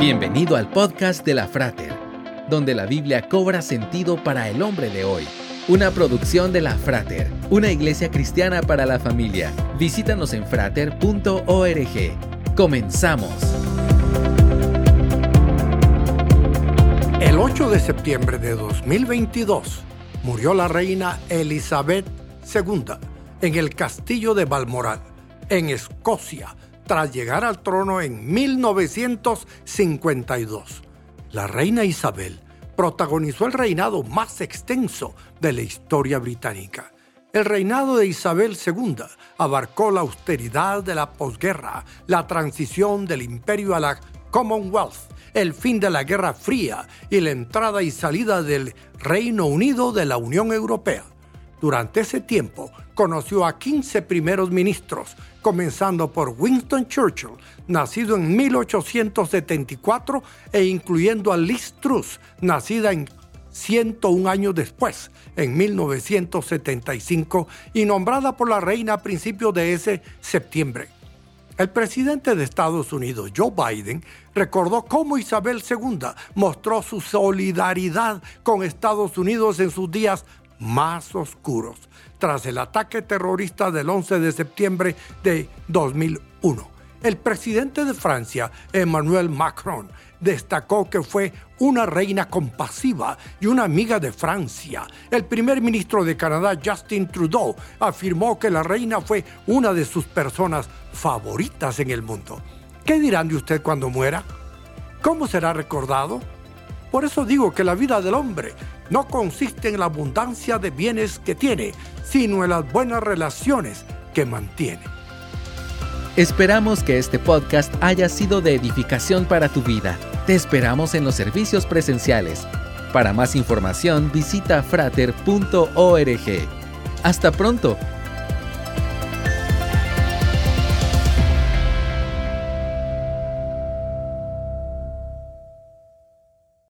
Bienvenido al podcast de la Frater, donde la Biblia cobra sentido para el hombre de hoy. Una producción de la Frater, una iglesia cristiana para la familia. Visítanos en frater.org. Comenzamos. El 8 de septiembre de 2022 murió la reina Elizabeth II en el castillo de Balmoral, en Escocia, tras llegar al trono en 1952. La reina Isabel protagonizó el reinado más extenso de la historia británica. El reinado de Isabel II abarcó la austeridad de la posguerra, la transición del imperio a la Commonwealth, el fin de la Guerra Fría y la entrada y salida del Reino Unido de la Unión Europea. Durante ese tiempo conoció a 15 primeros ministros, comenzando por Winston Churchill, nacido en 1874, e incluyendo a Liz Truss, nacida en 101 años después, en 1975, y nombrada por la reina a principios de ese septiembre. El presidente de Estados Unidos, Joe Biden, recordó cómo Isabel II mostró su solidaridad con Estados Unidos en sus días más oscuros, tras el ataque terrorista del 11 de septiembre de 2001. El presidente de Francia, Emmanuel Macron, destacó que fue una reina compasiva y una amiga de Francia. El primer ministro de Canadá, Justin Trudeau, afirmó que la reina fue una de sus personas favoritas en el mundo. ¿Qué dirán de usted cuando muera? ¿Cómo será recordado? Por eso digo que la vida del hombre no consiste en la abundancia de bienes que tiene, sino en las buenas relaciones que mantiene. Esperamos que este podcast haya sido de edificación para tu vida. Te esperamos en los servicios presenciales. Para más información visita frater.org. Hasta pronto